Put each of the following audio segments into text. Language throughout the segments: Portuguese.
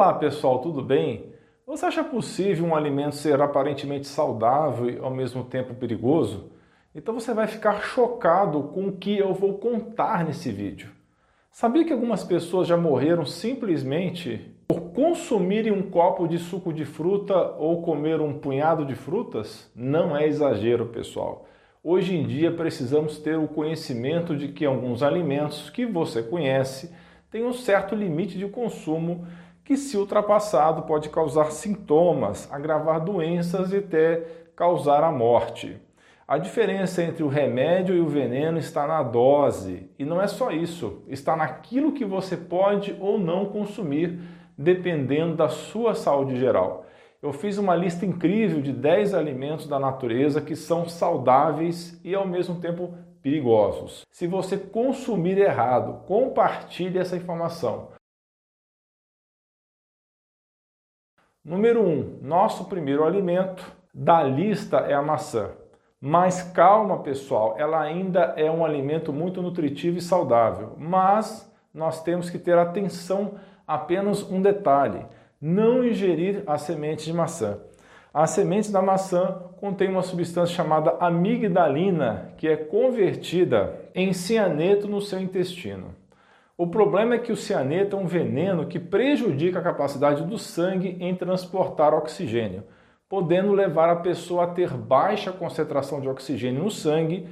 Olá pessoal, tudo bem? Você acha possível um alimento ser aparentemente saudável e ao mesmo tempo perigoso? Então você vai ficar chocado com o que eu vou contar nesse vídeo. Sabia que algumas pessoas já morreram simplesmente por consumirem um copo de suco de fruta ou comer um punhado de frutas? Não é exagero, pessoal. Hoje em dia precisamos ter o conhecimento de que alguns alimentos que você conhece têm um certo limite de consumo que, se ultrapassado, pode causar sintomas, agravar doenças e até causar a morte. A diferença entre o remédio e o veneno está na dose. E não é só isso, está naquilo que você pode ou não consumir, dependendo da sua saúde geral. Eu fiz uma lista incrível de 10 alimentos da natureza que são saudáveis e ao mesmo tempo perigosos. Se você consumir errado, compartilhe essa informação. Número 1. Um, nosso primeiro alimento da lista é a maçã. Mas calma, pessoal, ela ainda é um alimento muito nutritivo e saudável. Mas nós temos que ter atenção a apenas um detalhe: não ingerir as sementes de maçã. As sementes da maçã contêm uma substância chamada amigdalina, que é convertida em cianeto no seu intestino. O problema é que o cianeto é um veneno que prejudica a capacidade do sangue em transportar oxigênio, podendo levar a pessoa a ter baixa concentração de oxigênio no sangue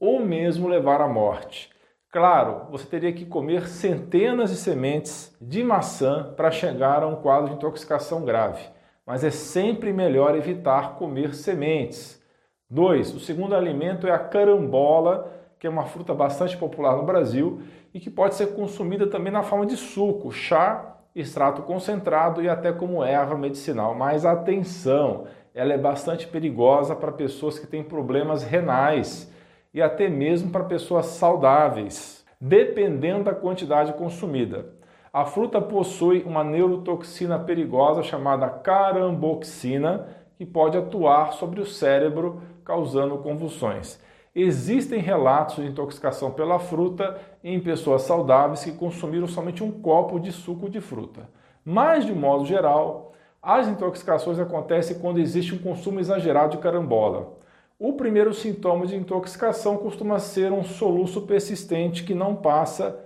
ou mesmo levar à morte. Claro, você teria que comer centenas de sementes de maçã para chegar a um quadro de intoxicação grave, mas é sempre melhor evitar comer sementes. 2. O segundo alimento é a carambola, que é uma fruta bastante popular no Brasil e que pode ser consumida também na forma de suco, chá, extrato concentrado e até como erva medicinal. Mas atenção, ela é bastante perigosa para pessoas que têm problemas renais e até mesmo para pessoas saudáveis, dependendo da quantidade consumida. A fruta possui uma neurotoxina perigosa chamada caramboxina, que pode atuar sobre o cérebro, causando convulsões. Existem relatos de intoxicação pela fruta em pessoas saudáveis que consumiram somente um copo de suco de fruta. Mas, de modo geral, as intoxicações acontecem quando existe um consumo exagerado de carambola. O primeiro sintoma de intoxicação costuma ser um soluço persistente que não passa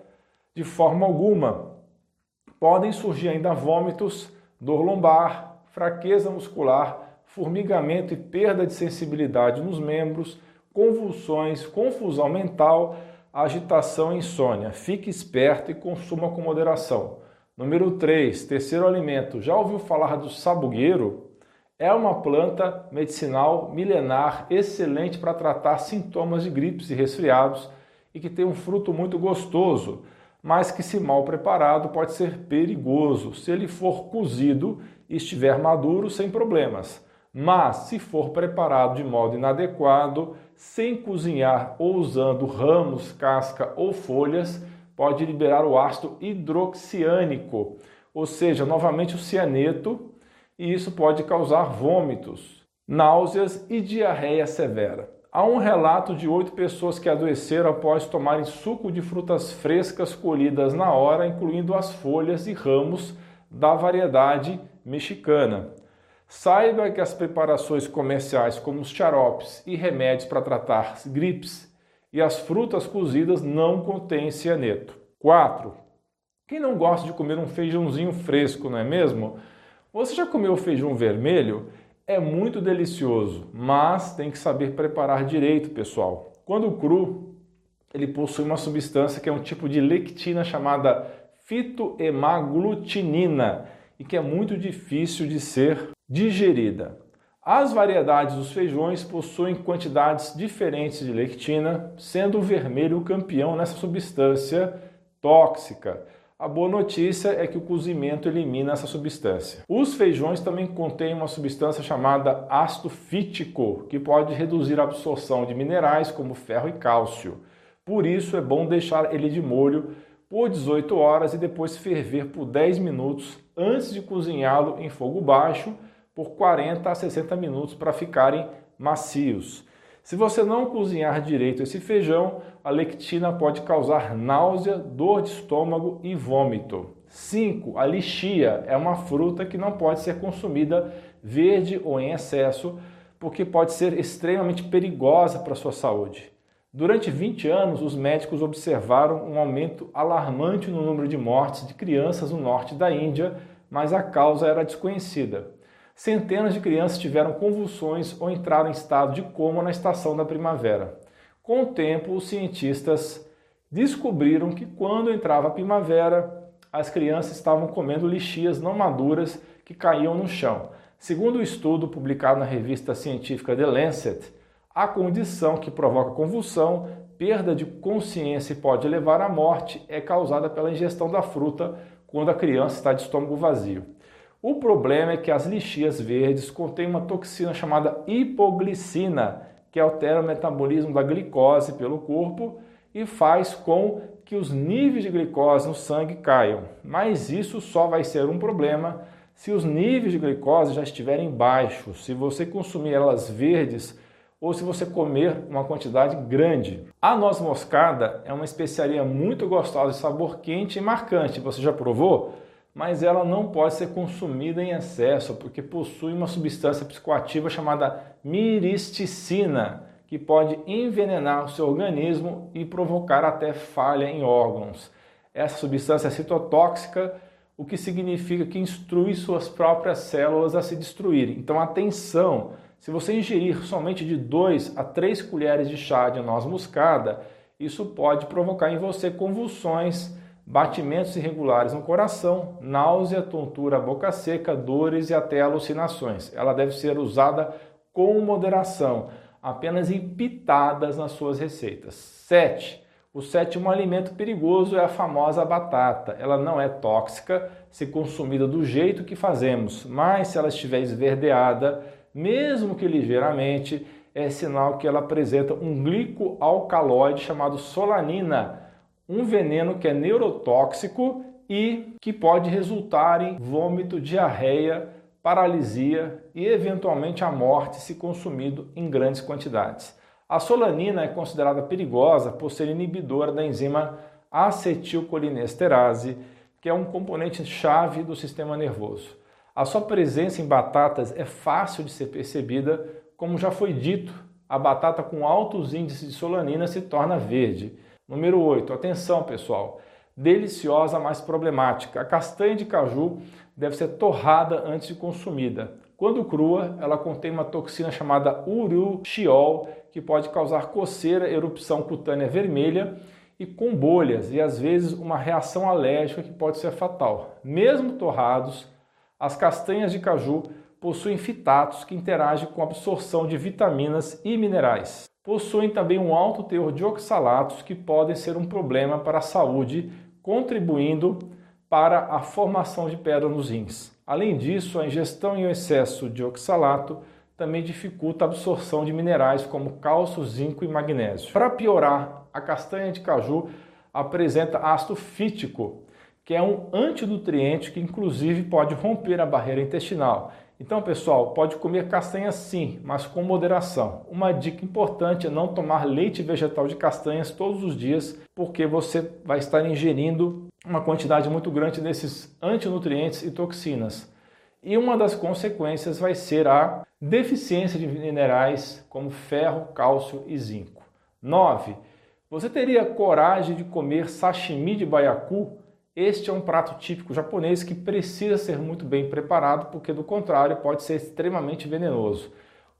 de forma alguma. Podem surgir ainda vômitos, dor lombar, fraqueza muscular, formigamento e perda de sensibilidade nos membros, convulsões, confusão mental, agitação e insônia. Fique esperto e consuma com moderação. Número 3, terceiro alimento. Já ouviu falar do sabugueiro? É uma planta medicinal milenar excelente para tratar sintomas de gripes e resfriados e que tem um fruto muito gostoso, mas que, se mal preparado, pode ser perigoso se ele for cozido e estiver maduro sem problemas. Mas, se for preparado de modo inadequado, sem cozinhar ou usando ramos, casca ou folhas, pode liberar o ácido hidroxiânico, ou seja, novamente o cianeto, e isso pode causar vômitos, náuseas e diarreia severa. Há um relato de oito pessoas que adoeceram após tomarem suco de frutas frescas colhidas na hora, incluindo as folhas e ramos da variedade mexicana. Saiba que as preparações comerciais, como os xaropes e remédios para tratar gripes, e as frutas cozidas não contêm cianeto. 4. Quem não gosta de comer um feijãozinho fresco, não é mesmo? Você já comeu feijão vermelho? É muito delicioso, mas tem que saber preparar direito, pessoal. Quando cru, ele possui uma substância que é um tipo de lectina chamada fitoemaglutinina e que é muito difícil de ser digerida. As variedades dos feijões possuem quantidades diferentes de lectina, sendo o vermelho o campeão nessa substância tóxica. A boa notícia é que o cozimento elimina essa substância. Os feijões também contêm uma substância chamada ácido fítico, que pode reduzir a absorção de minerais como ferro e cálcio. Por isso é bom deixar ele de molho por 18 horas e depois ferver por 10 minutos antes de cozinhá-lo em fogo baixo por 40 a 60 minutos para ficarem macios. Se você não cozinhar direito esse feijão, a lectina pode causar náusea, dor de estômago e vômito. 5. A lixia é uma fruta que não pode ser consumida verde ou em excesso, porque pode ser extremamente perigosa para a sua saúde. Durante 20 anos, os médicos observaram um aumento alarmante no número de mortes de crianças no norte da Índia, mas a causa era desconhecida. Centenas de crianças tiveram convulsões ou entraram em estado de coma na estação da primavera. Com o tempo, os cientistas descobriram que quando entrava a primavera, as crianças estavam comendo lixias não maduras que caíam no chão. Segundo o um estudo publicado na revista científica The Lancet, a condição que provoca convulsão, perda de consciência e pode levar à morte é causada pela ingestão da fruta quando a criança está de estômago vazio. O problema é que as lixias verdes contêm uma toxina chamada hipoglicina, que altera o metabolismo da glicose pelo corpo e faz com que os níveis de glicose no sangue caiam. Mas isso só vai ser um problema se os níveis de glicose já estiverem baixos, se você consumir elas verdes ou se você comer uma quantidade grande. A noz moscada é uma especiaria muito gostosa de sabor quente e marcante. Você já provou? Mas ela não pode ser consumida em excesso porque possui uma substância psicoativa chamada miristicina, que pode envenenar o seu organismo e provocar até falha em órgãos. Essa substância é citotóxica, o que significa que instrui suas próprias células a se destruírem. Então, atenção! Se você ingerir somente de 2 a 3 colheres de chá de noz moscada, isso pode provocar em você convulsões batimentos irregulares no coração, náusea, tontura, boca seca, dores e até alucinações. Ela deve ser usada com moderação, apenas em pitadas nas suas receitas. 7. O sétimo alimento perigoso é a famosa batata. Ela não é tóxica se consumida do jeito que fazemos, mas se ela estiver esverdeada, mesmo que ligeiramente, é sinal que ela apresenta um glicoalcaloide chamado solanina um veneno que é neurotóxico e que pode resultar em vômito, diarreia, paralisia e eventualmente a morte se consumido em grandes quantidades. A solanina é considerada perigosa por ser inibidora da enzima acetilcolinesterase, que é um componente chave do sistema nervoso. A sua presença em batatas é fácil de ser percebida, como já foi dito, a batata com altos índices de solanina se torna verde. Número 8. Atenção, pessoal. Deliciosa, mas problemática. A castanha de caju deve ser torrada antes de consumida. Quando crua, ela contém uma toxina chamada urushiol, que pode causar coceira, erupção cutânea vermelha e com bolhas e às vezes uma reação alérgica que pode ser fatal. Mesmo torrados, as castanhas de caju possuem fitatos que interagem com a absorção de vitaminas e minerais possuem também um alto teor de oxalatos que podem ser um problema para a saúde, contribuindo para a formação de pedra nos rins. Além disso, a ingestão em excesso de oxalato também dificulta a absorção de minerais como cálcio, zinco e magnésio. Para piorar, a castanha de caju apresenta ácido fítico, que é um antinutriente que inclusive pode romper a barreira intestinal então, pessoal, pode comer castanha sim, mas com moderação. Uma dica importante é não tomar leite vegetal de castanhas todos os dias, porque você vai estar ingerindo uma quantidade muito grande desses antinutrientes e toxinas. E uma das consequências vai ser a deficiência de minerais como ferro, cálcio e zinco. 9. Você teria coragem de comer sashimi de baiacu? Este é um prato típico japonês que precisa ser muito bem preparado, porque do contrário pode ser extremamente venenoso.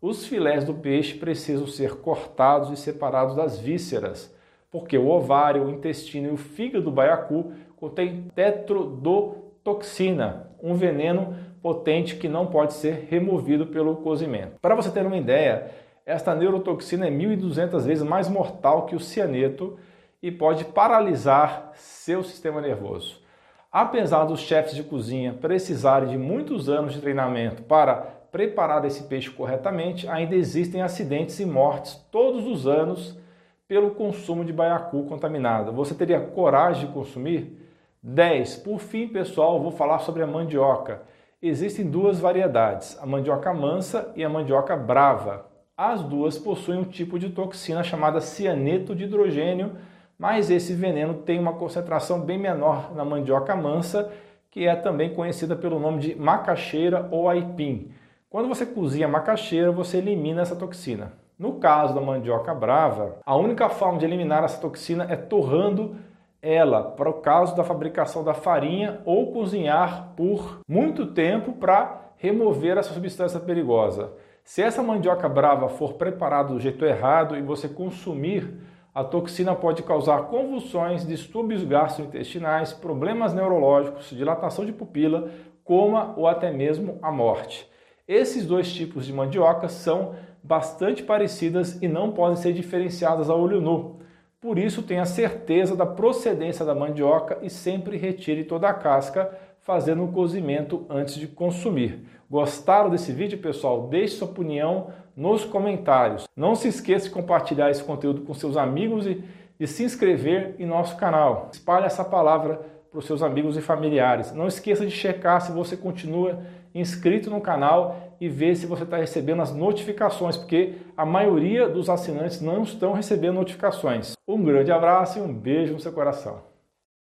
Os filés do peixe precisam ser cortados e separados das vísceras, porque o ovário, o intestino e o fígado do baiacu contém tetrodotoxina, um veneno potente que não pode ser removido pelo cozimento. Para você ter uma ideia, esta neurotoxina é 1.200 vezes mais mortal que o cianeto e pode paralisar seu sistema nervoso. Apesar dos chefes de cozinha precisarem de muitos anos de treinamento para preparar esse peixe corretamente, ainda existem acidentes e mortes todos os anos pelo consumo de baiacu contaminado. Você teria coragem de consumir? 10. Por fim, pessoal, vou falar sobre a mandioca. Existem duas variedades, a mandioca mansa e a mandioca brava. As duas possuem um tipo de toxina chamada cianeto de hidrogênio mas esse veneno tem uma concentração bem menor na mandioca mansa, que é também conhecida pelo nome de macaxeira ou aipim. Quando você cozinha macaxeira, você elimina essa toxina. No caso da mandioca brava, a única forma de eliminar essa toxina é torrando ela para o caso da fabricação da farinha ou cozinhar por muito tempo para remover essa substância perigosa. Se essa mandioca brava for preparada do jeito errado e você consumir, a toxina pode causar convulsões, distúrbios gastrointestinais, problemas neurológicos, dilatação de pupila, coma ou até mesmo a morte. Esses dois tipos de mandioca são bastante parecidas e não podem ser diferenciadas a olho nu. Por isso, tenha certeza da procedência da mandioca e sempre retire toda a casca, fazendo o cozimento antes de consumir. Gostaram desse vídeo, pessoal? Deixe sua opinião nos comentários. Não se esqueça de compartilhar esse conteúdo com seus amigos e de se inscrever em nosso canal. Espalhe essa palavra para os seus amigos e familiares. Não esqueça de checar se você continua inscrito no canal e ver se você está recebendo as notificações, porque a maioria dos assinantes não estão recebendo notificações. Um grande abraço e um beijo no seu coração.